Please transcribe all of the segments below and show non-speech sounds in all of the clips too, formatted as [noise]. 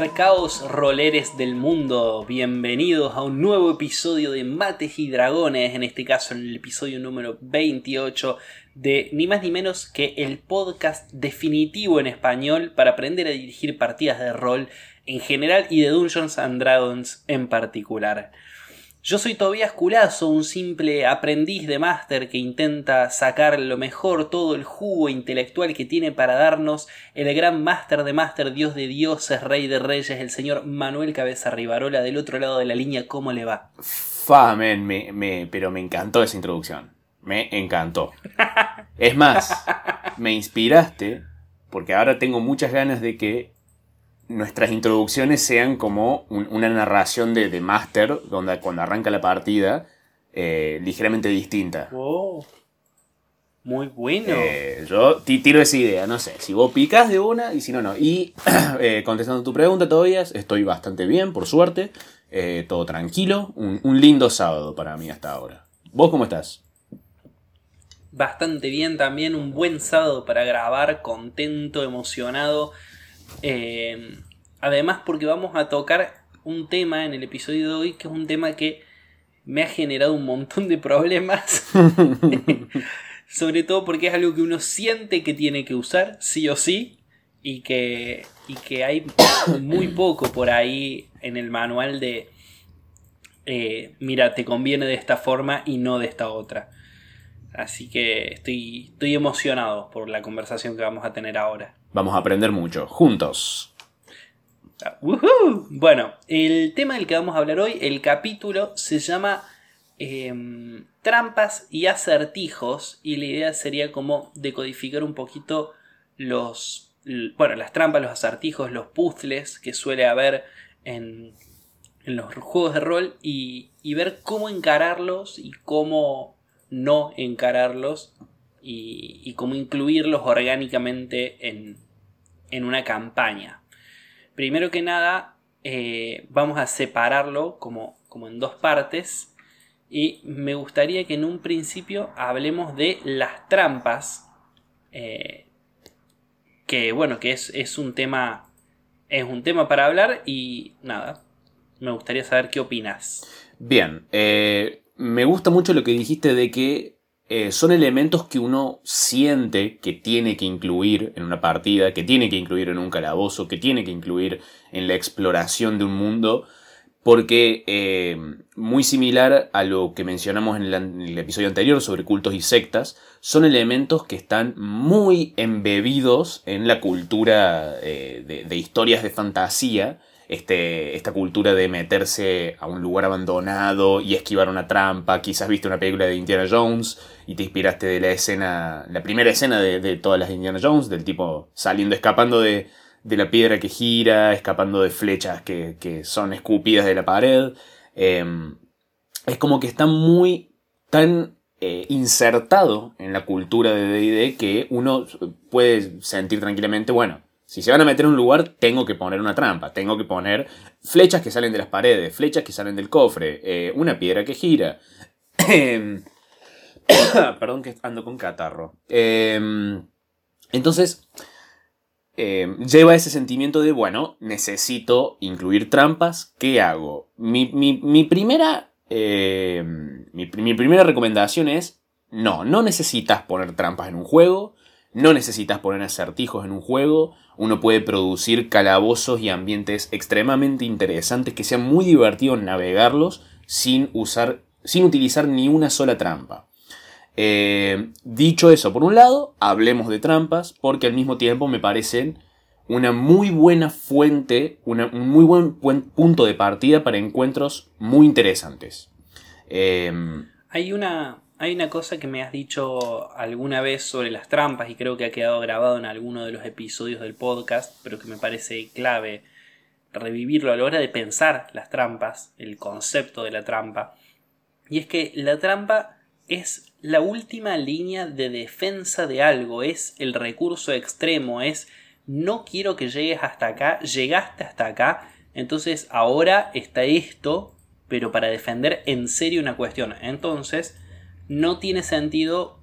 Acercaos roleres del mundo, bienvenidos a un nuevo episodio de Mates y Dragones, en este caso en el episodio número 28 de ni más ni menos que el podcast definitivo en español para aprender a dirigir partidas de rol en general y de Dungeons and Dragons en particular. Yo soy Tobias Culazo, un simple aprendiz de máster que intenta sacar lo mejor, todo el jugo intelectual que tiene para darnos el gran máster de máster, dios de dioses, rey de reyes, el señor Manuel Cabeza Rivarola del otro lado de la línea. ¿Cómo le va? Fa, me, pero me encantó esa introducción. Me encantó. [laughs] es más, me inspiraste porque ahora tengo muchas ganas de que nuestras introducciones sean como una narración de, de Master, donde cuando arranca la partida, eh, ligeramente distinta. Oh, muy bueno. Eh, yo tiro esa idea, no sé, si vos picas de una y si no, no. Y [clears throat] eh, contestando tu pregunta todavía, estoy bastante bien, por suerte, todo tranquilo, un, un lindo sábado para mí hasta ahora. ¿Vos cómo estás? Bastante bien también, un buen sábado para grabar, contento, emocionado eh, además porque vamos a tocar un tema en el episodio de hoy que es un tema que me ha generado un montón de problemas. [laughs] Sobre todo porque es algo que uno siente que tiene que usar, sí o sí, y que, y que hay muy poco por ahí en el manual de, eh, mira, te conviene de esta forma y no de esta otra. Así que estoy, estoy emocionado por la conversación que vamos a tener ahora. Vamos a aprender mucho, juntos. Bueno, el tema del que vamos a hablar hoy, el capítulo se llama em, Trampas y acertijos y la idea sería como decodificar un poquito los, bueno, las trampas, los acertijos, los puzzles que suele haber en, en los juegos de rol y, y ver cómo encararlos y cómo no encararlos y, cómo incluirlos orgánicamente en, una campaña. Primero que nada, eh, vamos a separarlo como, como en dos partes y me gustaría que en un principio hablemos de las trampas, eh, que bueno, que es, un tema es un tema para hablar y nada, me gustaría saber qué opinas. Bien, eh, me gusta mucho lo que dijiste de que eh, son elementos que uno siente que tiene que incluir en una partida, que tiene que incluir en un calabozo, que tiene que incluir en la exploración de un mundo, porque eh, muy similar a lo que mencionamos en el, episodio anterior sobre cultos y sectas, son elementos que están muy embebidos en la cultura eh, de historias de fantasía, este, esta cultura de meterse a un lugar abandonado y esquivar una trampa. Quizás viste una película de Indiana Jones y te inspiraste de la escena, la primera escena de, todas las de Indiana Jones, del tipo saliendo, escapando de, la piedra que gira, escapando de flechas que, son escupidas de la pared. Em, es como que está muy tan eh, insertado en la cultura de DD que uno puede sentir tranquilamente, bueno, si se van a meter en un lugar, tengo que poner una trampa, tengo que poner flechas que salen de las paredes, flechas que salen del cofre, eh, una piedra que gira. Em, [coughs] perdón que ando con catarro. Em, entonces, em, lleva ese sentimiento de, bueno, necesito incluir trampas, ¿qué hago? Mi, primera, mi primera recomendación es, no, no necesitas poner trampas en un juego, no necesitas poner acertijos en un juego, uno puede producir calabozos y ambientes extremadamente interesantes que sean muy divertidos navegarlos sin, usar, sin utilizar ni una sola trampa. Eh, dicho eso, por un lado, hablemos de trampas porque al mismo tiempo me parecen una muy buena fuente, un muy buen, punto de partida para encuentros muy interesantes. Eh, Hay una, hay una cosa que me has dicho alguna vez sobre las trampas y creo que ha quedado grabado en alguno de los episodios del podcast, pero que me parece clave revivirlo a la hora de pensar las trampas, el concepto de la trampa. Y es que la trampa es la última línea de defensa de algo, es el recurso extremo, es no quiero que llegues hasta acá, llegaste hasta acá, entonces ahora está esto, pero para defender en serio una cuestión. Entonces, no tiene sentido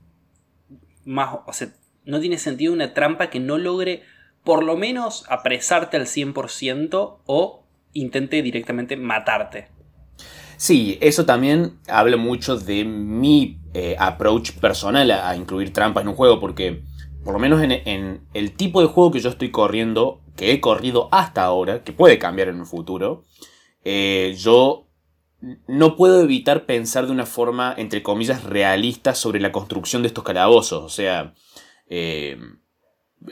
más, o sea, no tiene sentido una trampa que no logre por lo menos apresarte al 100% o intente directamente matarte. Sí, eso también habla mucho de mi eh, approach personal a, incluir trampas en un juego, porque por lo menos en, el tipo de juego que yo estoy corriendo, que he corrido hasta ahora, que puede cambiar en un futuro, eh, yo no puedo evitar pensar de una forma, entre comillas, realista sobre la construcción de estos calabozos. O sea, eh,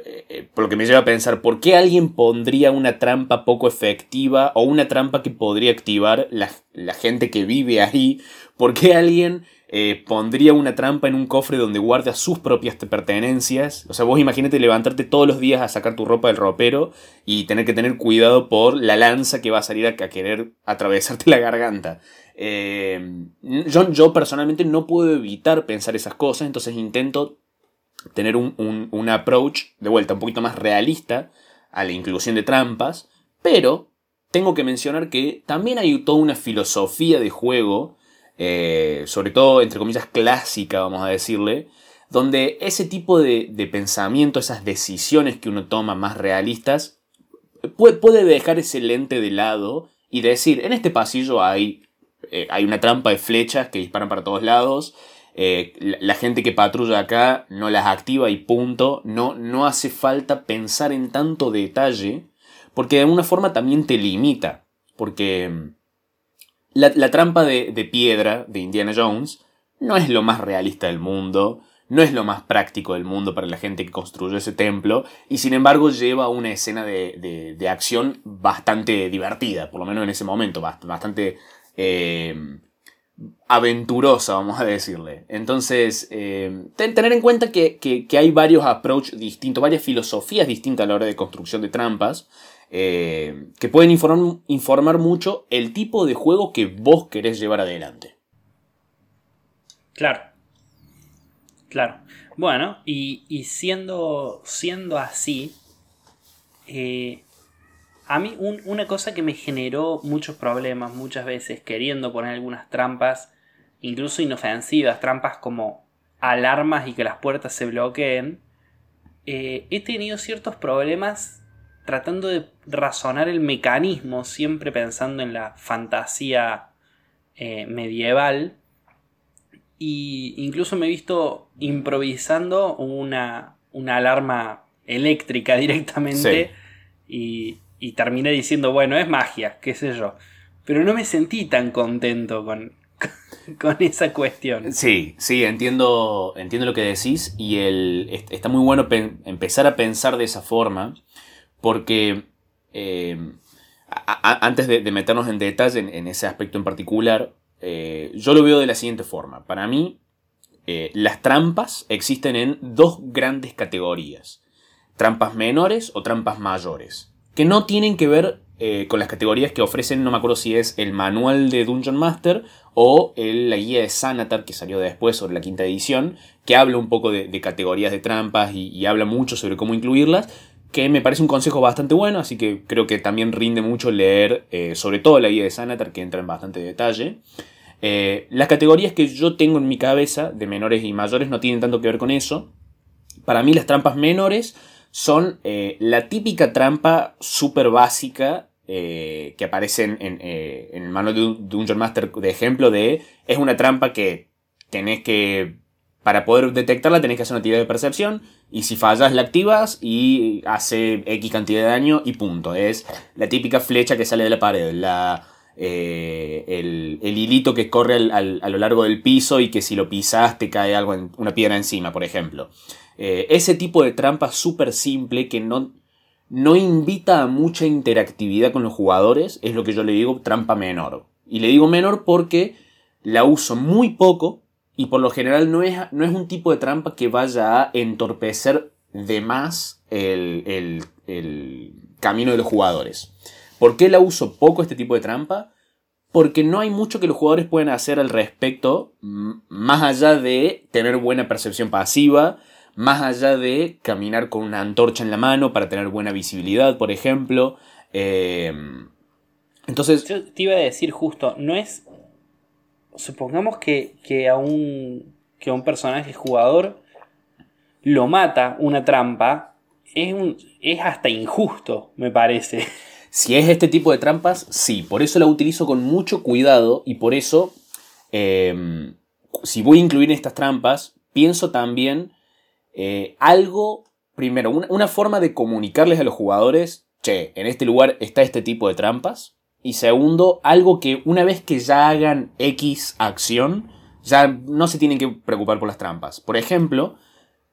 eh, por lo que me lleva a pensar, ¿por qué alguien pondría una trampa poco efectiva o una trampa que podría activar la, gente que vive ahí? ¿Por qué alguien eh, pondría una trampa en un cofre donde guarda sus propias pertenencias? O sea, vos imagínate levantarte todos los días a sacar tu ropa del ropero y tener que tener cuidado por la lanza que va a salir a, querer atravesarte [laughs] la garganta. Eh, yo, yo personalmente no puedo evitar pensar esas cosas, entonces intento tener un, approach, de vuelta, un poquito más realista a la inclusión de trampas, pero tengo que mencionar que también hay toda una filosofía de juego, eh, sobre todo, entre comillas, clásica, vamos a decirle, donde ese tipo de, pensamiento, esas decisiones que uno toma más realistas, puede, puede, dejar ese lente de lado y decir, en este pasillo hay, eh, hay una trampa de flechas que disparan para todos lados, eh, la, gente que patrulla acá no las activa y punto. No, no hace falta pensar en tanto detalle, porque de alguna forma también te limita. Porque la, trampa de, piedra de Indiana Jones no es lo más realista del mundo, no es lo más práctico del mundo para la gente que construyó ese templo, y sin embargo lleva una escena de, de, acción bastante divertida, por lo menos en ese momento, bastante eh, aventurosa, vamos a decirle. Entonces, eh, tener en cuenta que, hay varios approaches distintos, varias filosofías distintas a la hora de construcción de trampas, eh, que pueden informar, mucho el tipo de juego que vos querés llevar adelante. Claro. Claro. Bueno, y, siendo, siendo así, eh, a mí una cosa que me generó muchos problemas muchas veces queriendo poner algunas trampas, incluso inofensivas, trampas como alarmas y que las puertas se bloqueen, eh, he tenido ciertos problemas tratando de razonar el mecanismo, siempre pensando en la fantasía eh, medieval. Y incluso me he visto improvisando una, una alarma eléctrica [laughs] directamente. Y, y terminé diciendo, bueno, es magia, qué sé yo. Pero no me sentí tan contento con, [laughs] con esa cuestión. Sí, sí, entiendo, entiendo lo que decís y el, está muy bueno empezar a pensar de esa forma porque eh, antes de, meternos en detalle en, ese aspecto en particular, eh, yo lo veo de la siguiente forma. Para mí, eh, las trampas existen en dos grandes categorías. Trampas menores o trampas mayores que no tienen que ver con las categorías que ofrecen, no me acuerdo si es el manual de Dungeon Master o la guía de Sanatar que salió después sobre la quinta edición, que habla un poco de, categorías de trampas y, habla mucho sobre cómo incluirlas, que me parece un consejo bastante bueno, así que creo que también rinde mucho leer eh, sobre todo la guía de Sanatar, que entra en bastante detalle. Eh, las categorías que yo tengo en mi cabeza, de menores y mayores, no tienen tanto que ver con eso. Para mí las trampas menores son eh, la típica trampa súper básica que aparece en, eh, en, el manual de Master de ejemplo de es una trampa que tenés que para poder detectarla tenés que hacer una tirada de percepción y si fallas la activas y hace X cantidad de daño y punto. Es la típica flecha que sale de la pared, la, el, hilito que corre a lo largo del piso y que si lo pisas te cae algo una piedra encima, por ejemplo. Eh, ese tipo de trampa súper simple que no, no invita a mucha interactividad con los jugadores es lo que yo le digo trampa menor. Y le digo menor porque la uso muy poco y por lo general no es, no es un tipo de trampa que vaya a entorpecer de más el, el camino de los jugadores. ¿Por qué la uso poco este tipo de trampa? Porque no hay mucho que los jugadores puedan hacer al respecto, más allá de tener buena percepción pasiva, más allá de caminar con una antorcha en la mano para tener buena visibilidad, por ejemplo. Em, entonces... Yo te iba a decir justo, no es... Supongamos que, que, a un, que a un personaje jugador lo mata una trampa es, es hasta injusto, me parece. [laughs] Si es este tipo de trampas, sí. Por eso la utilizo con mucho cuidado y por eso, em, si voy a incluir estas trampas, pienso también eh, algo, primero, una, forma de comunicarles a los jugadores, che, en este lugar está este tipo de trampas. Y segundo, algo que una vez que ya hagan X acción, ya no se tienen que preocupar por las trampas. Por ejemplo,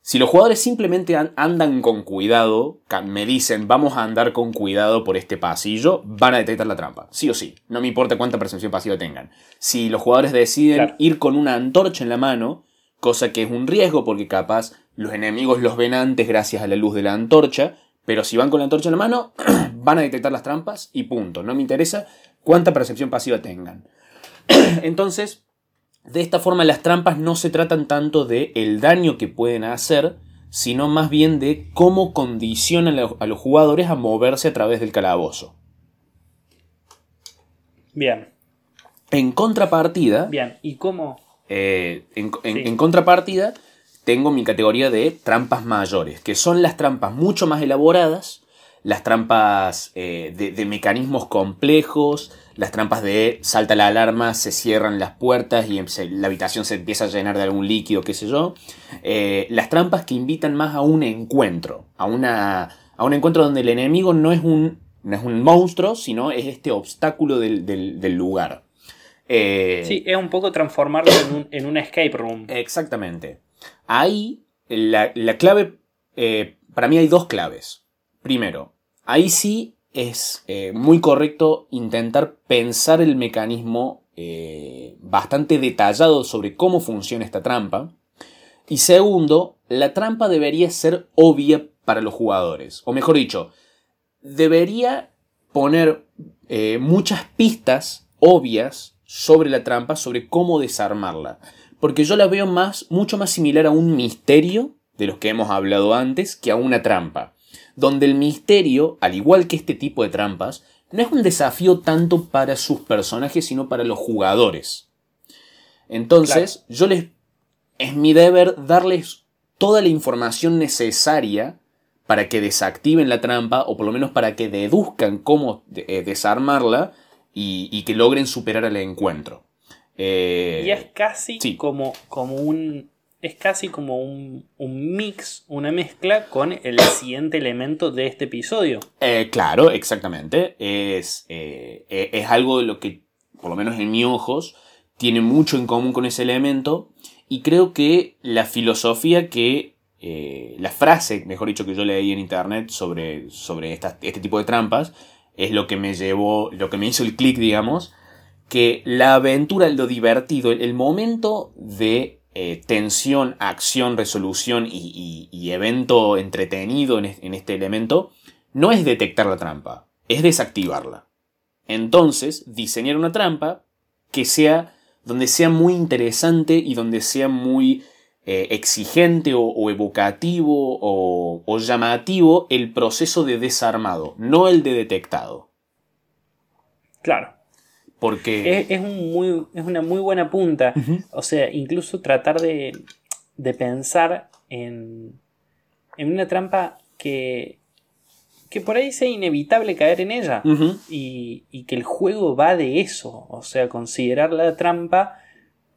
si los jugadores simplemente andan con cuidado, me dicen vamos a andar con cuidado por este pasillo, van a detectar la trampa, sí o sí, no me importa cuánta percepción pasiva tengan. Si los jugadores deciden ir con una antorcha en la mano, cosa que es un riesgo porque capaz los enemigos los ven antes gracias a la luz de la antorcha, pero si van con la antorcha en la mano, [clears throat] van a detectar las trampas y punto, no me interesa cuánta percepción pasiva tengan. [clears throat] Entonces, de esta forma las trampas no se tratan tanto de el daño que pueden hacer, sino más bien de cómo condicionan a los jugadores a moverse a través del calabozo. Bien. En contrapartida. Bien, ¿y cómo? Eh, en, contrapartida, tengo mi categoría de trampas mayores, que son las trampas mucho más elaboradas, las trampas eh, de, mecanismos complejos, las trampas de salta la alarma, se cierran las puertas y la habitación se empieza a llenar de algún líquido, qué sé yo. Eh, las trampas que invitan más a un encuentro, a, una, a un encuentro donde el enemigo no es un, no es un monstruo, sino es este obstáculo del, lugar. Eh, sí, es un poco transformarlo en un, escape room. Exactamente. Ahí, la, clave, eh, para mí hay dos claves. Primero, ahí sí es eh, muy correcto intentar pensar el mecanismo eh, bastante detallado sobre cómo funciona esta trampa. Y segundo, la trampa debería ser obvia para los jugadores. O mejor dicho, debería poner muchas pistas obvias sobre la trampa, sobre cómo desarmarla. Porque yo la veo más, mucho más similar a un misterio de los que hemos hablado antes que a una trampa donde el misterio, al igual que este tipo de trampas, no es un desafío tanto para sus personajes, sino para los jugadores. Entonces, yo les. Es mi deber darles toda la información necesaria para que desactiven la trampa, o por lo menos para que deduzcan cómo eh, desarmarla y, que logren superar el encuentro. Eh, y es casi como, como un, es casi como un, mix, una mezcla con el siguiente elemento de este episodio. Eh, claro, exactamente. Es, eh, e, es algo de lo que, por lo menos en mis ojos, tiene mucho en común con ese elemento. Y creo que la filosofía que. La frase, mejor dicho, que yo leí en internet sobre, sobre este tipo de trampas, es lo que me llevó, lo que me hizo el clic, digamos. Que la aventura, lo divertido, el momento de eh, tensión, acción, resolución y, evento entretenido en, este elemento, no es detectar la trampa, es desactivarla. Entonces, diseñar una trampa que sea donde sea muy interesante y donde sea muy eh, exigente o, evocativo o, o, llamativo el proceso de desarmado, no el de detectado. Claro. Porque... Es, un muy, es una muy buena punta. O sea, incluso tratar de, pensar en, en una trampa que, que por ahí sea inevitable caer en ella. y, y, que el juego va de eso. O sea, considerar la trampa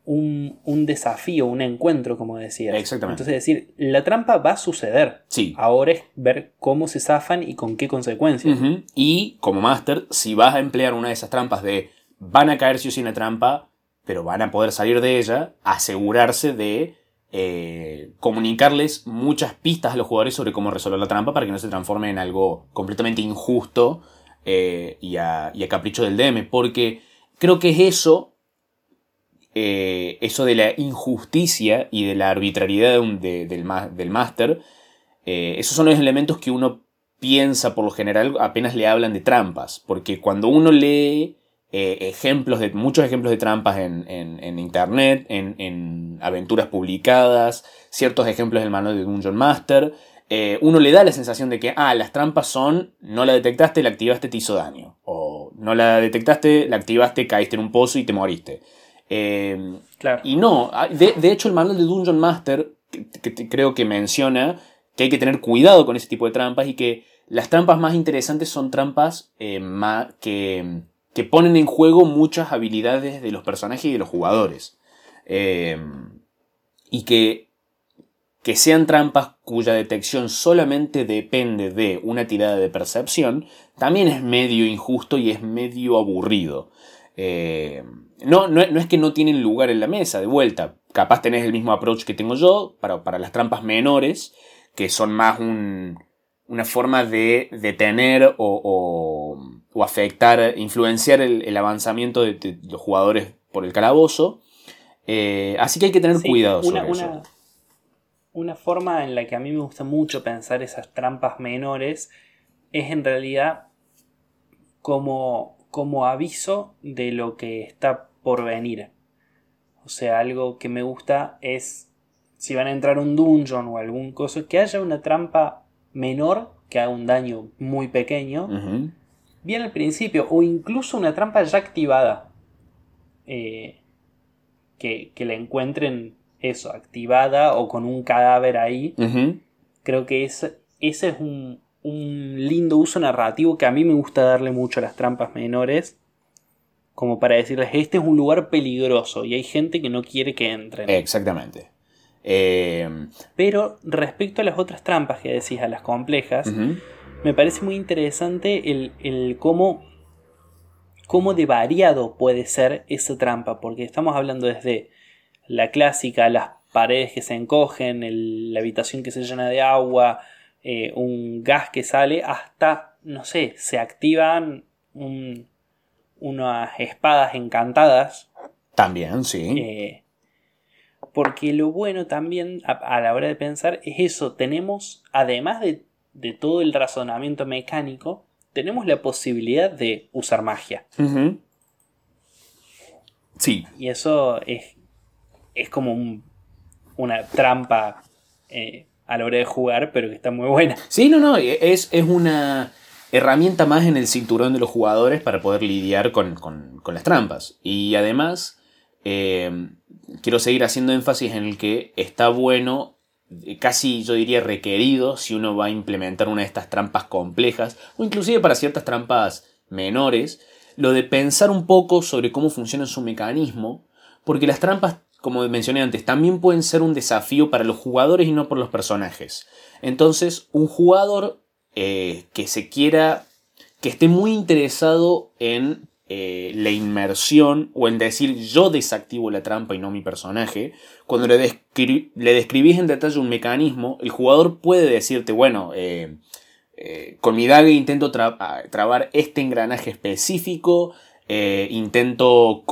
un, desafío, un encuentro, como decía. Exactamente. Entonces, decir, la trampa va a suceder. Sí. Ahora es ver cómo se zafan y con qué consecuencias. Y como máster, si vas a emplear una de esas trampas de van a caer si sí en la trampa, pero van a poder salir de ella, asegurarse de eh, comunicarles muchas pistas a los jugadores sobre cómo resolver la trampa para que no se transforme en algo completamente injusto eh, y, a, capricho del DM, porque creo que es eso, eh, eso de la injusticia y de la arbitrariedad del máster, esos son los elementos que uno piensa por lo general apenas le hablan de trampas, porque cuando uno lee eh, ejemplos de, muchos ejemplos de trampas en, internet, en, aventuras publicadas, ciertos ejemplos del manual de Dungeon Master. Eh, uno le da la sensación de que, ah, las trampas son, no la detectaste, la activaste, te hizo daño. O no la detectaste, la activaste, caíste en un pozo y te moriste. Eh, claro. Y no, ah, de, hecho el manual de Dungeon Master, que, creo que menciona que hay que tener cuidado con ese tipo de trampas y que las trampas más interesantes son trampas eh, que, que, ponen en juego muchas habilidades de los personajes y de los jugadores. Eh, y que, que sean trampas cuya detección solamente depende de una tirada de percepción, también es medio injusto y es medio aburrido. Eh, no, no, es que no tienen lugar en la mesa, de vuelta. Capaz tenés el mismo approach que tengo yo para, para las trampas menores, que son más un, una forma de detener o, o, afectar, influenciar el, avanzamiento de, los jugadores por el calabozo. Eh, así que hay que tener cuidado una, sobre eso. Una forma en la que a mí me gusta mucho pensar esas trampas menores es en realidad como, como aviso de lo que está por venir. O sea, algo que me gusta es si van a entrar un dungeon o algún cosa, que haya una trampa menor que haga un daño muy pequeño, bien al principio, o incluso una trampa ya activada. Eh, que, que, la encuentren eso, activada o con un cadáver ahí. Creo que ese, ese es un, un, lindo uso narrativo que a mí me gusta darle mucho a las trampas menores. Como para decirles, este es un lugar peligroso y hay gente que no quiere que entren. Exactamente. Eh, Pero respecto a las otras trampas que decís, a las complejas, me parece muy interesante el, cómo, cómo de variado puede ser esa trampa, porque estamos hablando desde la clásica, las paredes que se encogen, la habitación que se llena de agua, eh, un gas que sale, hasta, no sé, se activan unas espadas encantadas. También, sí. Eh, porque lo bueno también a, la hora de pensar es eso, tenemos, además de, todo el razonamiento mecánico, tenemos la posibilidad de usar magia. Sí. Y eso es, es como una trampa eh, a la hora de jugar, pero que está muy buena. Sí, no, no, es, es una herramienta más en el cinturón de los jugadores para poder lidiar con, con las trampas. Y además eh, quiero seguir haciendo énfasis en el que está bueno, casi yo diría requerido, si uno va a implementar una de estas trampas complejas, o inclusive para ciertas trampas menores, lo de pensar un poco sobre cómo funciona su mecanismo, porque las trampas, como mencioné antes, también pueden ser un desafío para los jugadores y no por los personajes. Entonces, un jugador eh, que se quiera, que esté muy interesado en eh, la inmersión o en decir yo desactivo la trampa y no mi personaje, cuando le, le describís en detalle un mecanismo, el jugador puede decirte, bueno, eh, eh, con mi daga intento trabar este engranaje específico, intento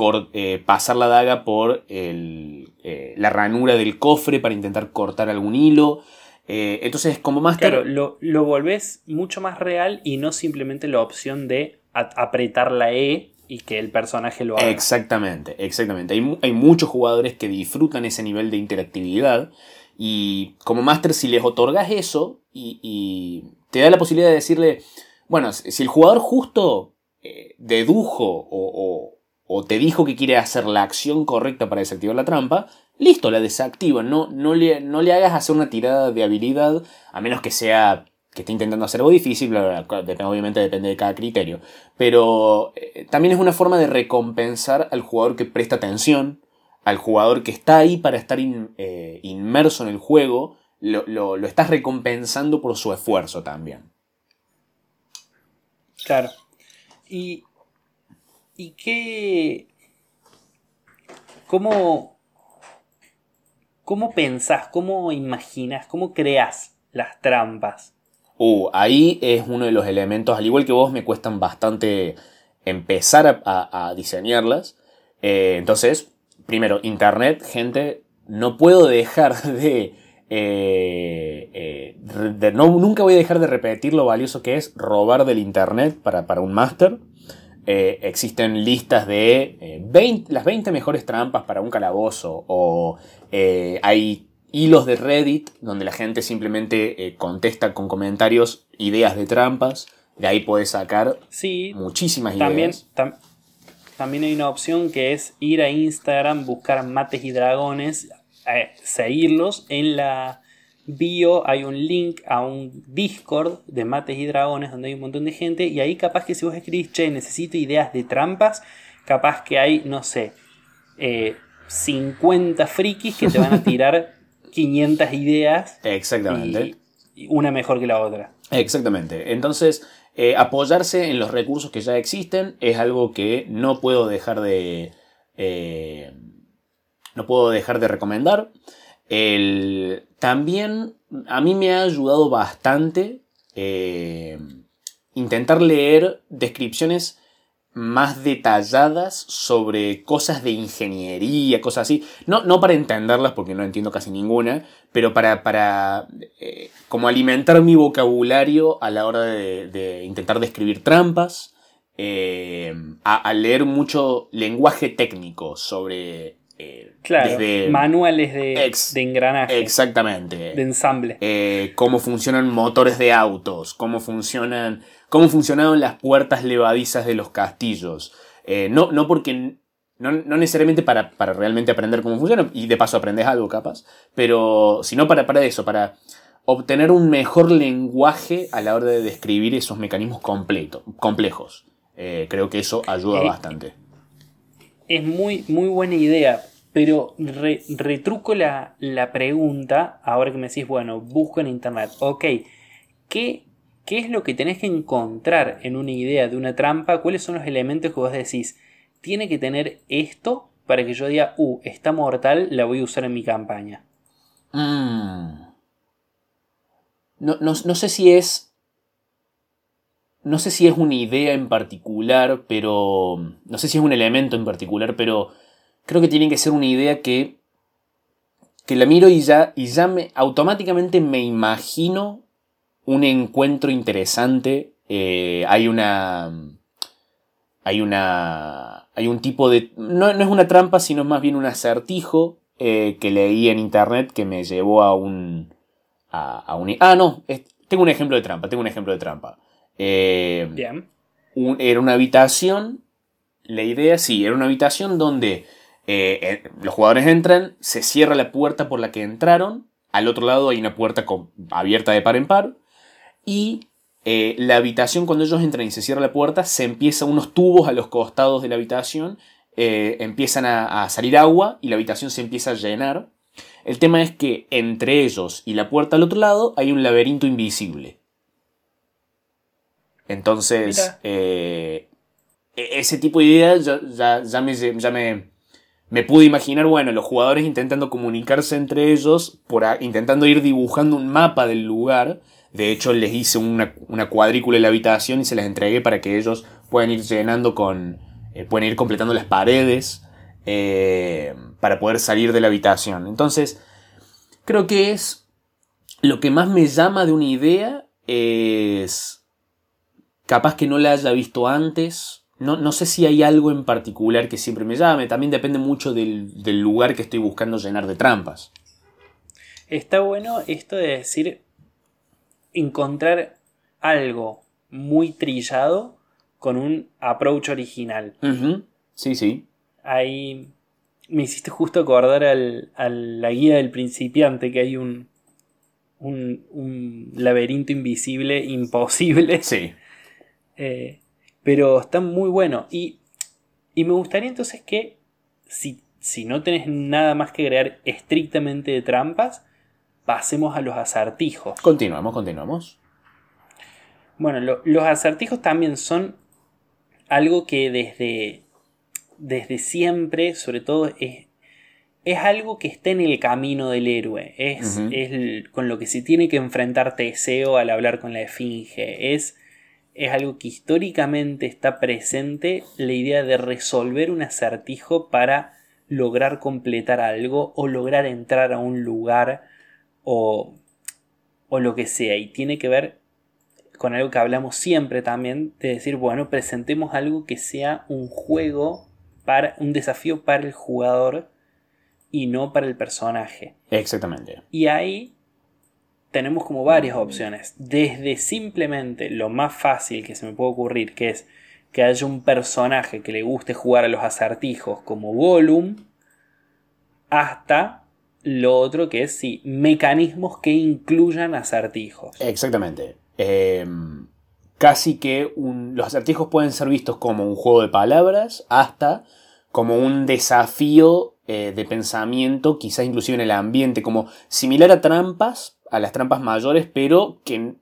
pasar la daga por la ranura del cofre para intentar cortar algún hilo. entonces, como más Claro, lo, lo volvés mucho más real y no simplemente la opción de apretar la E y que el personaje lo haga. Exactamente, exactamente. Hay, muchos jugadores que disfrutan ese nivel de interactividad y como máster si les otorgas eso y, te da la posibilidad de decirle, bueno, si el jugador justo eh, dedujo o, te dijo que quiere hacer la acción correcta para desactivar la trampa, listo, la desactiva. No, no, le, no le hagas hacer una tirada de habilidad a menos que sea que está intentando hacer algo difícil, obviamente depende de cada criterio. Pero eh, también es una forma de recompensar al jugador que presta atención, al jugador que está ahí para estar eh, inmerso en el juego, lo, estás recompensando por su esfuerzo también. Claro. Y, y qué... ¿Cómo, ¿Cómo pensás, cómo imaginas, cómo creas las trampas? Uh, ahí es uno de los elementos, al igual que vos, me cuestan bastante empezar a, diseñarlas. Eh, entonces, primero, Internet, gente, no puedo dejar [laughs] de... Eh, eh, no, nunca voy a dejar de repetir lo valioso que es robar del Internet para, para un máster. existen listas de 20, las 20 mejores trampas para un calabozo o hay hilos de Reddit donde la gente simplemente eh, contesta con comentarios ideas de trampas. De ahí puedes sacar muchísimas ideas. también hay una opción que es ir a Instagram, buscar mates y dragones, eh, seguirlos en la, bio hay un link a un Discord de mates y dragones donde hay un montón de gente y ahí capaz que si vos escribís, che, necesito ideas de trampas, capaz que hay, no sé, 50 eh, frikis que te van a tirar [laughs] 500 ideas. Exactamente. Y una mejor que la otra. Exactamente. Entonces, eh, apoyarse en los recursos que ya existen es algo que no puedo dejar de... Eh, no puedo dejar de recomendar. El, también a mí me ha ayudado bastante eh, intentar leer descripciones más detalladas sobre cosas de ingeniería, cosas así. No, no para entenderlas, porque no entiendo casi ninguna, pero para, para eh, como alimentar mi vocabulario a la hora de, intentar describir trampas, eh, a, leer mucho lenguaje técnico sobre eh, claro, manuales de, de, engranaje. Exactamente. De ensamble. Cómo funcionan motores de autos, cómo funcionan. Cómo funcionaron las puertas levadizas de los castillos. Eh, no, no porque. No, necesariamente para, para, realmente aprender cómo funciona, y de paso aprendes algo capaz, pero sino para, para eso, para obtener un mejor lenguaje a la hora de describir esos mecanismos completo, complejos. creo que eso ayuda bastante es muy, muy buena idea, pero retruco la, pregunta, ahora que me decís, bueno, busco en internet, ok, ¿qué, ¿qué es lo que tenés que encontrar en una idea de una trampa? ¿Cuáles son los elementos que vos decís? Tiene que tener esto para que yo diga, uh, está mortal, la voy a usar en mi campaña. Mm. No, no, no sé si es no sé si es una idea en particular, pero... No sé si es un elemento en particular, pero creo que tiene que ser una idea que... Que la miro y ya, y ya me, automáticamente me imagino un encuentro interesante. Eh, hay una... Hay una... Hay un tipo de... No, es una trampa, sino más bien un acertijo eh, que leí en internet que me llevó a un... A, un ah, no. tengo un ejemplo de trampa. Tengo un ejemplo de trampa. Eh, Bien. era una habitación. La idea, sí, era una habitación donde los jugadores entran, se cierra la puerta por la que entraron. Al otro lado hay una puerta abierta de par en par. Y la habitación, cuando ellos entran y se cierra la puerta, se empieza unos tubos a los costados de la habitación. empiezan a salir agua y la habitación se empieza a llenar. El tema es que entre ellos y la puerta al otro lado hay un laberinto invisible. Entonces, eh, e-, ese tipo de ideas ya, ya, me, ya me, me, pude imaginar, bueno, los jugadores intentando comunicarse entre ellos, por intentando ir dibujando un mapa del lugar. De hecho, les hice una, cuadrícula en la habitación y se las entregué para que ellos puedan ir llenando con. Eh, pueden ir completando las paredes eh, para poder salir de la habitación. Entonces, creo que es. Lo que más me llama de una idea es capaz que no la haya visto antes. No, no, sé si hay algo en particular que siempre me llame. También depende mucho del, lugar que estoy buscando llenar de trampas. Está bueno esto de decir encontrar algo muy trillado con un approach original. Sí, sí. Ahí me hiciste justo acordar al, a la guía del principiante que hay un, un, un laberinto invisible [laughs] imposible. Sí. Eh, pero está muy bueno. Y, y, me gustaría entonces que, si, si no tenés nada más que agregar estrictamente de trampas, pasemos a los acertijos. Continuamos, continuamos. Bueno, los acertijos también son algo que desde, desde siempre, sobre todo, es, es algo que está en el camino del héroe. Es, es con lo que se tiene que enfrentar Teseo al hablar con la Esfinge. Es es algo que históricamente está presente, la idea de resolver un acertijo para lograr completar algo o lograr entrar a un lugar o, o lo que sea. Y tiene que ver con algo que hablamos siempre también, de decir, bueno, presentemos algo que sea un juego, para, un desafío para el jugador y no para el personaje. Exactamente. Y ahí tenemos como varias opciones. Desde simplemente lo más fácil que se me puede ocurrir, que es que haya un personaje que le guste jugar a los acertijos como Gollum, hasta lo otro que es sí, mecanismos que incluyan acertijos. Exactamente. Em, casi que los acertijos pueden ser vistos como un juego de palabras hasta como un desafío eh, de pensamiento, quizás inclusive en el ambiente, como similar a trampas, a las trampas mayores, pero que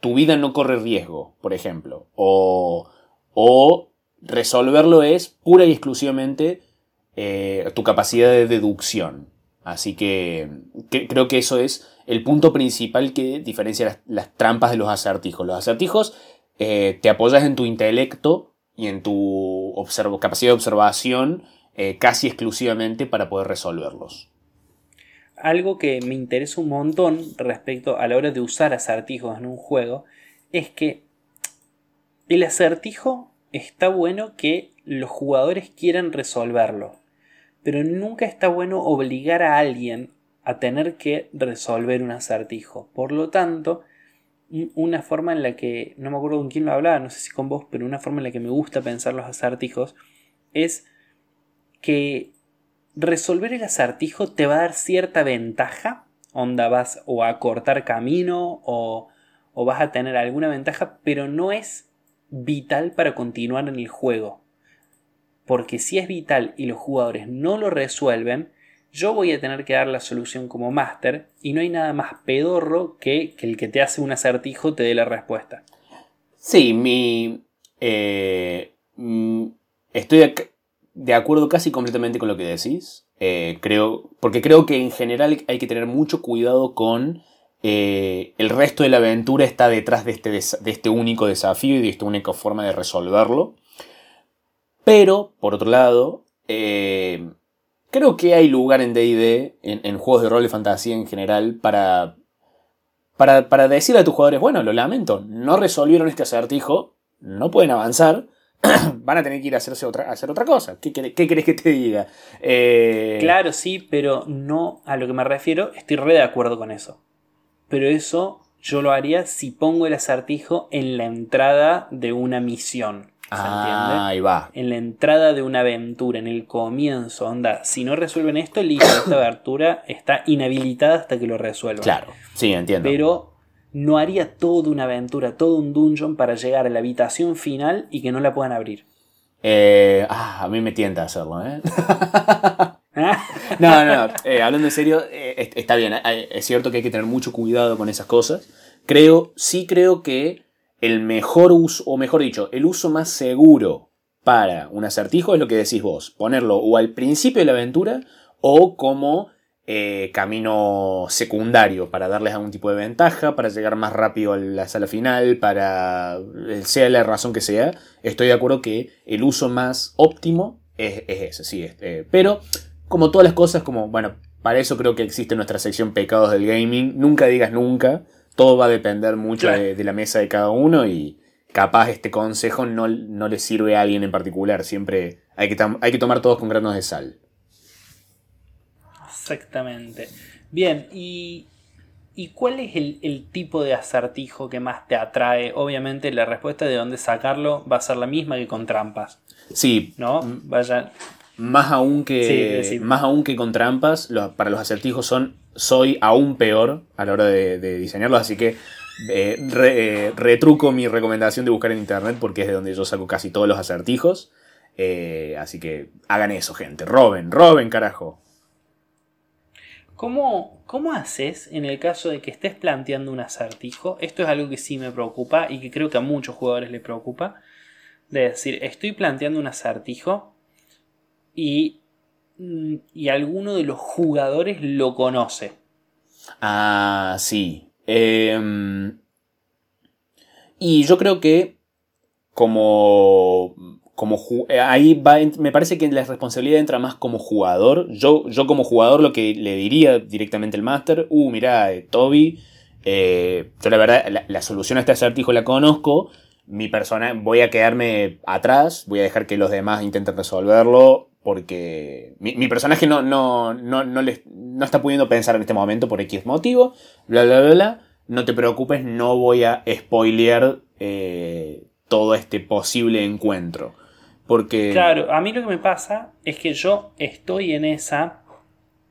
tu vida no corre riesgo, por ejemplo. O, o resolverlo es pura y exclusivamente eh, tu capacidad de deducción. Así que, creo que eso es el punto principal que diferencia las, trampas de los acertijos. Los acertijos eh, te apoyas en tu intelecto y en tu capacidad de observación eh, casi exclusivamente para poder resolverlos. Algo que me interesa un montón respecto a la hora de usar acertijos en un juego es que el acertijo está bueno que los jugadores quieran resolverlo pero nunca está bueno obligar a alguien a tener que resolver un acertijo. Por lo tanto, una forma en la que, no me acuerdo con quién lo hablaba, no sé si con vos, pero una forma en la que me gusta pensar los acertijos es que resolver el acertijo te va a dar cierta ventaja, onda vas o a cortar camino o, o vas a tener alguna ventaja, pero no es vital para continuar en el juego porque si es vital y los jugadores no lo resuelven, yo voy a tener que dar la solución como máster y no hay nada más pedorro que el que te hace un acertijo te dé la respuesta. Sí, mi... Eh, mm, estoy de acuerdo casi completamente con lo que decís. Eh, creo, porque creo que en general hay que tener mucho cuidado con eh, el resto de la aventura está detrás de este, de este único desafío y de esta única forma de resolverlo. Pero, por otro lado, eh, creo que hay lugar en DD, en, juegos de rol de fantasía en general, para, para, decirle a tus jugadores, bueno, lo lamento, no resolvieron este acertijo, no pueden avanzar, [clears throat] van a tener que ir a hacerse otra, hacer otra cosa. ¿Qué, qué, querés que te diga? Eh, claro, sí, pero no a lo que me refiero, estoy re de acuerdo con eso. Pero eso yo lo haría si pongo el acertijo en la entrada de una misión. Ah, ahí va. En la entrada de una aventura, en el comienzo, onda, si no resuelven esto, listo, esta [coughs] aventura está inhabilitada hasta que lo resuelvan. Claro, sí, entiendo. Pero no haría toda una aventura, todo un dungeon para llegar a la habitación final y que no la puedan abrir. Eh, ah, a mí me tienta hacerlo, ¿eh? [laughs] [laughs] no, no, eh, hablando en serio, eh, está bien, es cierto que hay que tener mucho cuidado con esas cosas. Creo, sí creo que el mejor uso, o mejor dicho, el uso más seguro para un acertijo es lo que decís vos, ponerlo o al principio de la aventura o como eh, camino secundario para darles algún tipo de ventaja, para llegar más rápido a la sala final, para eh, sea la razón que sea. Estoy de acuerdo que el uso más óptimo es, ese, sí. Eh, pero como todas las cosas, como, bueno, para eso creo que existe nuestra sección pecados del gaming, nunca digas nunca todo va a depender mucho de, la mesa de cada uno y capaz este consejo no, no, le sirve a alguien en particular. Siempre hay que, hay que tomar todos con granos de sal. Exactamente. Bien, ¿y, y cuál es el, tipo de acertijo que más te atrae? Obviamente la respuesta de dónde sacarlo va a ser la misma que con trampas. Sí. ¿No? Vaya. Más aún que, más aún que con trampas, para los acertijos son soy aún peor a la hora de, diseñarlos, así que eh, eh, retruco mi recomendación de buscar en internet porque es de donde yo saco casi todos los acertijos. Eh, así que hagan eso, gente. Roben, roben, carajo. ¿Cómo, ¿Cómo haces en el caso de que estés planteando un acertijo? Esto es algo que sí me preocupa y que creo que a muchos jugadores les preocupa. De decir, estoy planteando un acertijo y Mm, y alguno de los jugadores lo conoce. Ah, sí. Em, y yo creo que como, como ahí va, me parece que la responsabilidad entra más como jugador. Yo, yo como jugador lo que le diría directamente al máster, uh, mira, eh, Toby, eh, yo la verdad la, la, solución a este acertijo la conozco. Mi persona, voy a quedarme atrás, voy a dejar que los demás intenten resolverlo porque mi, personaje no, no, no, no, no está pudiendo pensar en este momento por X motivo, bla, bla, bla, bla. No te preocupes, no voy a spoilear eh, todo este posible encuentro. Porque... Claro, a mí lo que me pasa es que yo estoy en esa...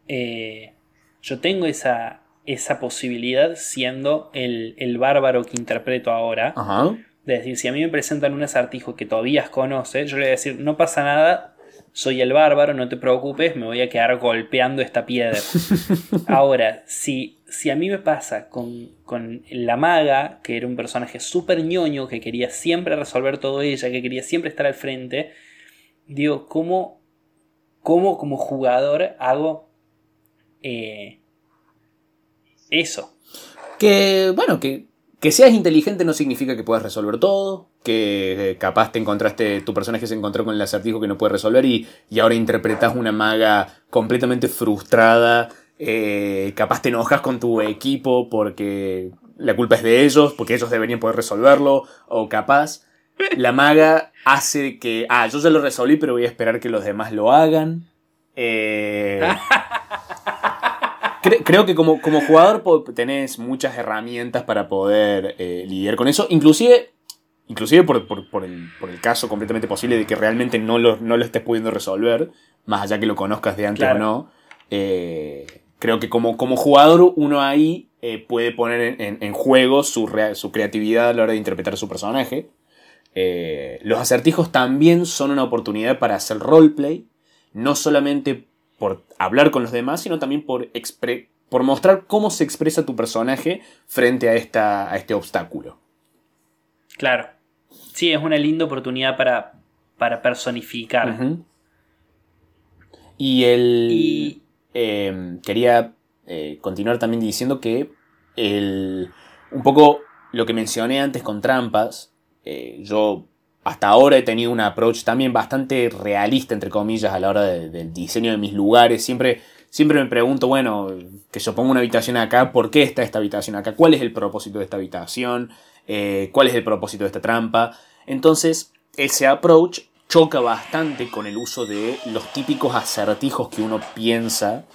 Eh, yo tengo esa, esa posibilidad siendo el, el bárbaro que interpreto ahora. Ajá. De decir, si a mí me presentan un acertijo que Tobías conoce, yo le voy a decir, no pasa nada, soy el bárbaro, no te preocupes, me voy a quedar golpeando esta piedra. [laughs] Ahora, si, si a mí me pasa con, con la maga, que era un personaje súper ñoño, que quería siempre resolver todo ella, que quería siempre estar al frente, digo, ¿cómo, cómo como jugador hago eh, eso? Que, bueno, que, que seas inteligente no significa que puedas resolver todo. Que eh, capaz te encontraste, tu personaje se encontró con el acertijo que no puede resolver y, y ahora interpretas una maga completamente frustrada. eh, capaz te enojas con tu equipo porque la culpa es de ellos, porque ellos deberían poder resolverlo. O capaz la maga hace que, ah, yo ya lo resolví, pero voy a esperar que los demás lo hagan. Eh, Cre- creo que como, como jugador tenés muchas herramientas para poder eh, lidiar con eso. Inclusive, inclusive por, por- por el, por el caso completamente posible de que realmente no lo, no lo estés pudiendo resolver, más allá que lo conozcas de antes Claro. o no. eh, creo que como, como jugador uno ahí eh, puede poner en, en- en juego su, su creatividad a la hora de interpretar a su personaje. Eh, los acertijos también son una oportunidad para hacer roleplay, no solamente por hablar con los demás, sino también por, expre- por mostrar cómo se expresa tu personaje frente a, esta, a este obstáculo. Claro. Sí, es una linda oportunidad para, para personificar. Y el. Y- eh, quería eh, continuar también diciendo que el, un poco lo que mencioné antes con trampas, eh, yo hasta ahora he tenido un approach también bastante realista, entre comillas, a la hora de- del diseño de mis lugares. Siempre, siempre me pregunto, bueno, que yo pongo una habitación acá, ¿por qué está esta habitación acá? ¿Cuál es el propósito de esta habitación? Eh, ¿Cuál es el propósito de esta trampa? Entonces, ese approach choca bastante con el uso de los típicos acertijos que uno piensa,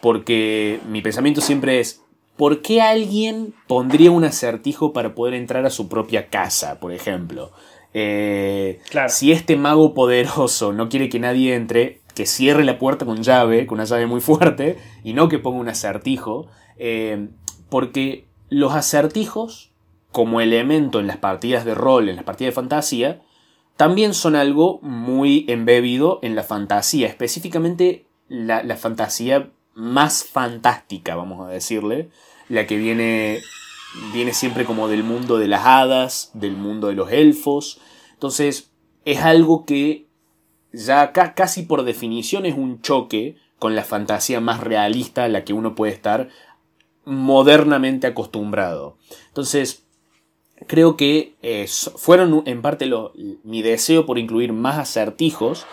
porque mi pensamiento siempre es, ¿por qué alguien pondría un acertijo para poder entrar a su propia casa, por ejemplo? Eh, Claro. Si este mago poderoso no quiere que nadie entre, que cierre la puerta con llave, con una llave muy fuerte, y no que ponga un acertijo, eh, porque los acertijos, como elemento en las partidas de rol, en las partidas de fantasía, también son algo muy embebido en la fantasía, específicamente la, la fantasía más fantástica, vamos a decirle, la que viene, viene siempre como del mundo de las hadas, del mundo de los elfos. Entonces, es algo que ya ca- casi por definición es un choque con la fantasía más realista a la que uno puede estar modernamente acostumbrado. Entonces, creo que eh, fueron en parte lo- mi deseo por incluir más acertijos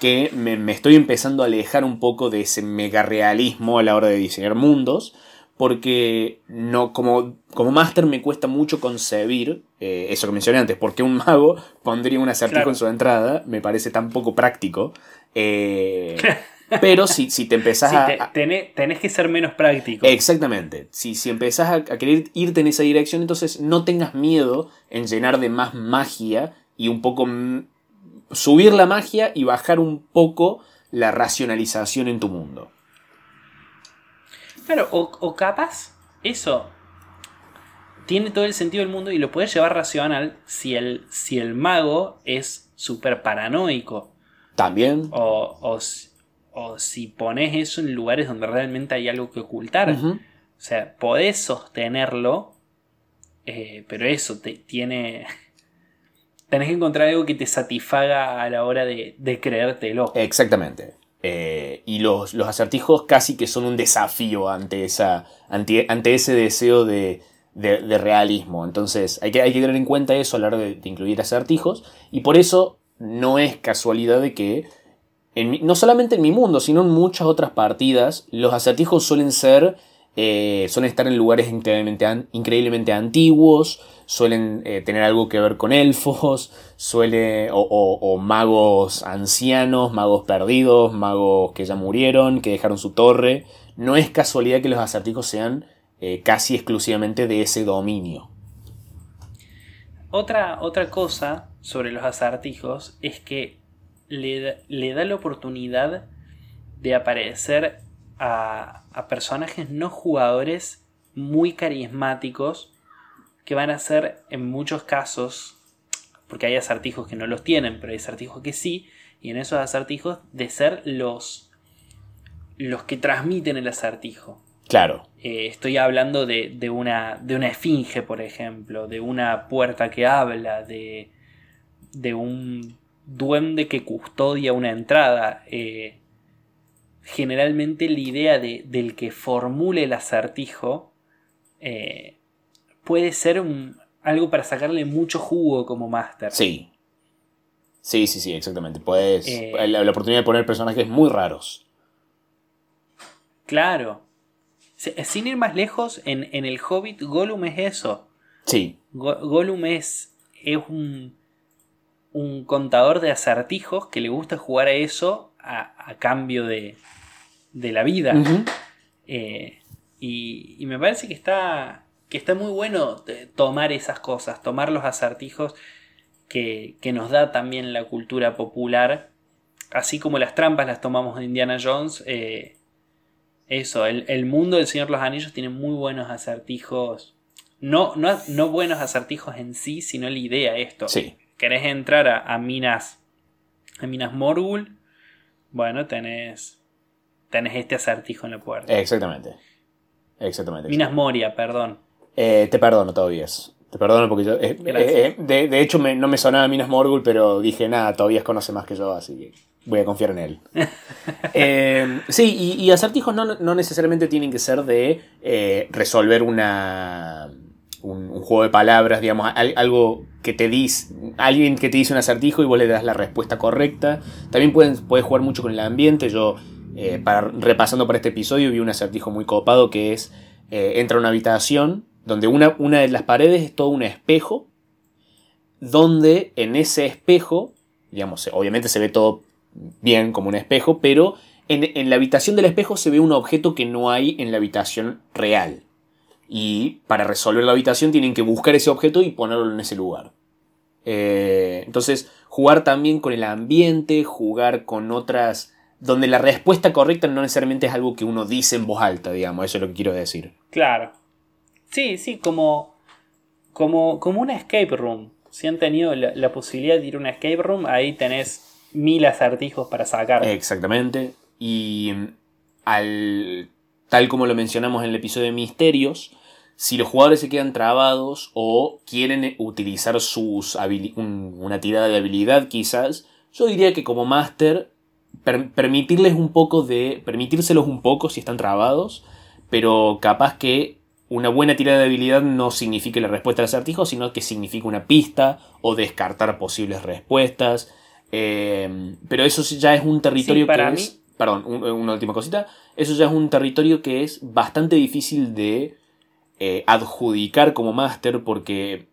que me, me estoy empezando a alejar un poco de ese mega realismo a la hora de diseñar mundos porque no como, como máster me cuesta mucho concebir eh, eso que mencioné antes, porque un mago pondría un acertijo Claro. en su entrada, me parece tan poco práctico. Eh, [laughs] pero si, si te empezás Sí, a, te- a- tenés, tenés que ser menos práctico. Exactamente. Si, si empezás a, a querer irte en esa dirección, entonces no tengas miedo en llenar de más magia y un poco subir la magia y bajar un poco la racionalización en tu mundo. Claro, o, o capaz, eso tiene todo el sentido del mundo y lo puedes llevar racional si el, si el mago es súper paranoico. También. O, o, si- o si pones eso en lugares donde realmente hay algo que ocultar. O sea, podés sostenerlo, eh, pero eso te tiene. [laughs] Tenés que encontrar algo que te satisfaga a la hora de, de creértelo. Exactamente. Eh, y los, los acertijos casi que son un desafío ante, esa, ante, ante ese deseo de, de- realismo. Entonces hay que, hay que tener en cuenta eso a la hora de, incluir acertijos. Y por eso no es casualidad de que, en no solamente en mi mundo, sino en muchas otras partidas, los acertijos suelen ser... eh, estar en lugares increíblemente, increíblemente antiguos, suelen eh, tener algo que ver con elfos, suele, o, magos ancianos, magos perdidos, magos que ya murieron, que dejaron su torre. No es casualidad que los acertijos sean eh, casi exclusivamente de ese dominio. Otra, otra cosa sobre los acertijos es que le, le da la oportunidad de aparecer a, a personajes no jugadores muy carismáticos que van a ser en muchos casos, porque hay acertijos que no los tienen, pero hay acertijos que sí, y en esos acertijos de ser los, los que transmiten el acertijo. Claro. Eh, estoy hablando de, de, una, de una esfinge, por ejemplo, de una puerta que habla, de, de un duende que custodia una entrada. Eh, generalmente la idea de, del que formule el acertijo eh, puede ser un, algo para sacarle mucho jugo como máster. Sí. Sí, sí, sí, exactamente. Puedes. la, la oportunidad de poner personajes muy raros. Claro. Sin ir más lejos, en, el Hobbit, Gollum es eso. Sí. Gollum es, es un, un, contador de acertijos que le gusta jugar a eso a, cambio de, de, la vida. Eh, y, me parece que está, que está muy bueno tomar esas cosas, tomar los acertijos que, que nos da también la cultura popular, así como las trampas las tomamos de Indiana Jones. Eh, eso, el, mundo del Señor los Anillos tiene muy buenos acertijos. No, no, no buenos acertijos en sí, sino la idea esto. Sí. ¿Querés entrar a, Minas. a Minas Morgul? Bueno, tenés. Tenés este acertijo en la puerta. Exactamente. Exactamente. Minas Moria, perdón. Eh, te perdono, todavía. Te perdono porque yo. Eh, eh, de, de, hecho, no me sonaba Minas Morgul, pero dije, nada, todavía conoce más que yo, así que voy a confiar en él. [laughs] Sí, y, acertijos no, necesariamente tienen que ser de resolver una, un, juego de palabras, digamos, algo que te dice, alguien que te dice un acertijo y vos le das la respuesta correcta. También puedes, puedes jugar mucho con el ambiente. Yo, eh, para, repasando para este episodio, vi un acertijo muy copado que es, entra a una habitación donde una, una de las paredes es todo un espejo, donde en ese espejo, digamos, obviamente se ve todo bien como un espejo, pero en, la habitación del espejo se ve un objeto que no hay en la habitación real. Y para resolver la habitación tienen que buscar ese objeto y ponerlo en ese lugar. Eh, entonces, jugar también con el ambiente, jugar con otras... donde la respuesta correcta no necesariamente es algo que uno dice en voz alta, digamos, eso es lo que quiero decir. Claro. Sí, sí, como, como, como una escape room. Si han tenido la, la posibilidad de ir a una escape room, ahí tenés mil acertijos para sacar. Exactamente. Y al, tal como lo mencionamos en el episodio de Misterios, si los jugadores se quedan trabados o quieren utilizar sus una tirada de habilidad quizás, yo diría que como máster permitirles un poco de permitírselos un poco si están trabados, pero capaz que una buena tirada de habilidad no signifique la respuesta al acertijo, sino que significa una pista o descartar posibles respuestas. Em, pero eso ya es un territorio que es. Perdón, una última cosita. Eso ya es un territorio que es bastante difícil de eh, adjudicar como máster porque.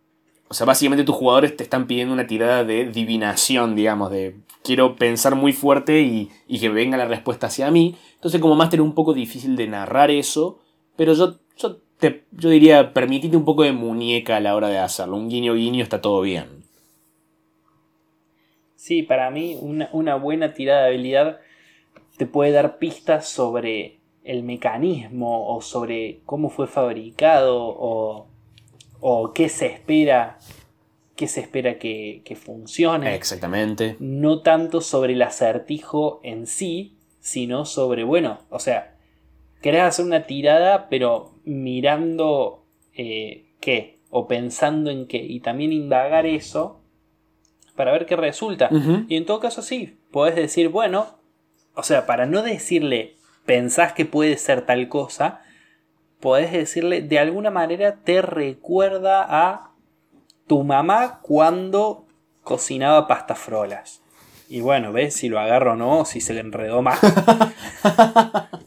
O sea, básicamente tus jugadores te están pidiendo una tirada de divinación, digamos, de quiero pensar muy fuerte y, que venga la respuesta hacia mí. Entonces, como máster es un poco difícil de narrar eso, pero yo, yo, te, yo diría, permitite un poco de muñeca a la hora de hacerlo. Un guiño guiño está todo bien. Sí, para mí una, buena tirada de habilidad te puede dar pistas sobre el mecanismo o sobre cómo fue fabricado o, o qué se espera qué se espera que, que, funcione. Exactamente. No tanto sobre el acertijo en sí, sino sobre, bueno, o sea, querés hacer una tirada, pero mirando eh, qué, o pensando en qué, y también indagar eso para ver qué resulta. Y en todo caso sí, podés decir, bueno, o sea, para no decirle, pensás que puede ser tal cosa, podés decirle, de alguna manera te recuerda a tu mamá cuando cocinaba pastas frolas. Y bueno, ves si lo agarro o no, si se le enredó más. [laughs]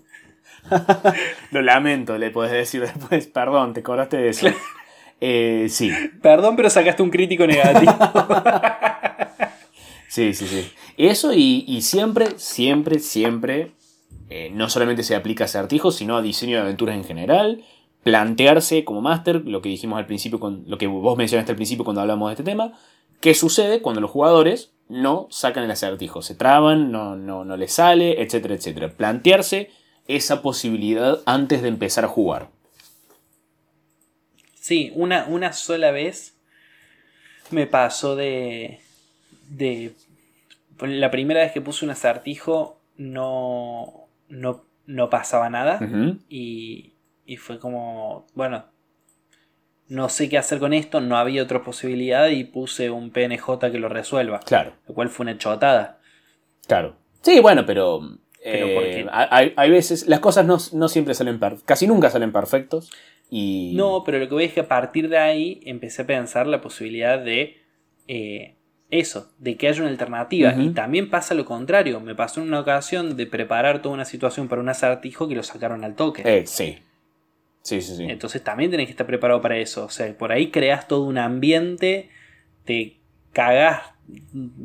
[laughs] lo lamento, le podés decir después, perdón, te cobraste de eso. Eh, sí. Perdón, pero sacaste un crítico negativo. [laughs] sí, sí, sí. Eso y, siempre, siempre, siempre, eh, no solamente se aplica a acertijos, sino a diseño de aventuras en general. Plantearse como máster, lo que dijimos al principio, con, lo que vos mencionaste al principio cuando hablamos de este tema, qué sucede cuando los jugadores no sacan el acertijo, se traban, no, no, no les sale, etcétera, etcétera. Plantearse esa posibilidad antes de empezar a jugar. Sí, una, una sola vez me pasó de, de... La primera vez que puse un acertijo no, no, no pasaba nada y, y fue como, bueno, no sé qué hacer con esto, no había otra posibilidad y puse un PNJ que lo resuelva. Claro. Lo cual fue una chotada. Claro. Sí, bueno, pero... Eh, hay, hay, veces, las cosas no, no siempre salen perfectas, casi nunca salen perfectos. Y... No, pero lo que voy es que a partir de ahí empecé a pensar la posibilidad de eh, eso, de que haya una alternativa. Y también pasa lo contrario. Me pasó en una ocasión de preparar toda una situación para un acertijo que lo sacaron al toque. Eh, sí. Sí, sí, sí. Entonces también tenés que estar preparado para eso. O sea, por ahí creas todo un ambiente, te cagás,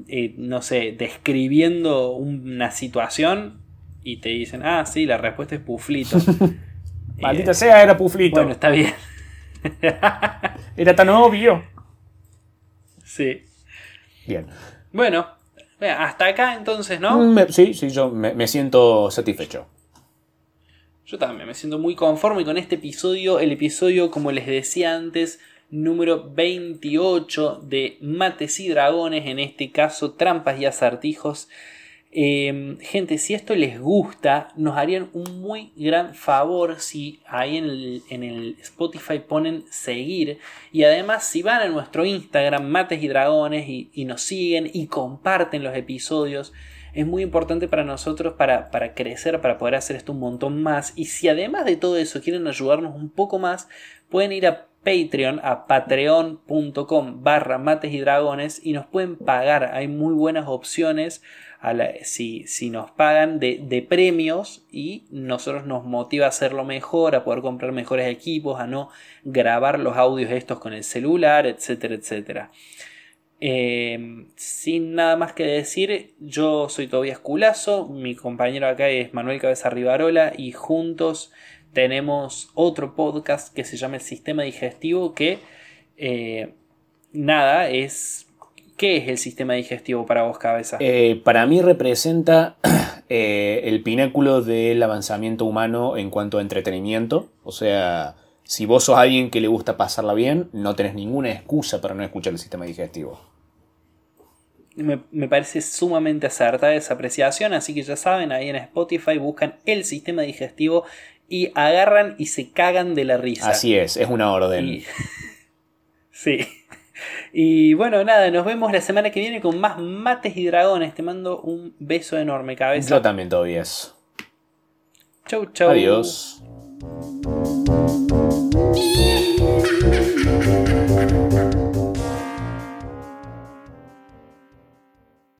eh, no sé, describiendo una situación y te dicen, ah, sí, la respuesta es puflito. [laughs] Maldita sea, era puflito. Bueno, está bien. [laughs] era tan obvio. Sí. Bien. Bueno, hasta acá entonces, ¿no? Mm, sí, sí, yo me siento satisfecho. Yo también me siento muy conforme con este episodio. El episodio, como les decía antes, número 28 de Mates y Dragones, en este caso trampas y acertijos. Em, gente, si esto les gusta, nos harían un muy gran favor si ahí en el, en el, Spotify ponen seguir. Y además, si van a nuestro Instagram, Mates y Dragones, y nos siguen y comparten los episodios es muy importante para nosotros para, crecer, para poder hacer esto un montón más. Y si además de todo eso quieren ayudarnos un poco más, pueden ir a Patreon, a patreon.com barra mates y dragones y nos pueden pagar. Hay muy buenas opciones si, si, nos pagan de, de, premios y nosotros nos motiva a hacerlo mejor, a poder comprar mejores equipos, a no grabar los audios estos con el celular, etcétera, etcétera. Em, sin nada más que decir, yo soy Tobias Culazo, mi compañero acá es Manuel Cabeza Rivarola y juntos tenemos otro podcast que se llama El Sistema Digestivo que eh, nada es... ¿Qué es el sistema digestivo para vos, Cabeza? Eh, para mí representa [clears throat] eh, el pináculo del avanzamiento humano en cuanto a entretenimiento. O sea, si vos sos alguien que le gusta pasarla bien, no tenés ninguna excusa para no escuchar el sistema digestivo. Me, parece sumamente acertada esa apreciación, así que ya saben, ahí en Spotify buscan el sistema digestivo y agarran y se cagan de la risa. Así es, es una orden. Y... [laughs] sí. Y bueno, nada, nos vemos la semana que viene con más mates y dragones. Te mando un beso enorme, cabeza. Yo también, todavía. Chau, chau. Adiós.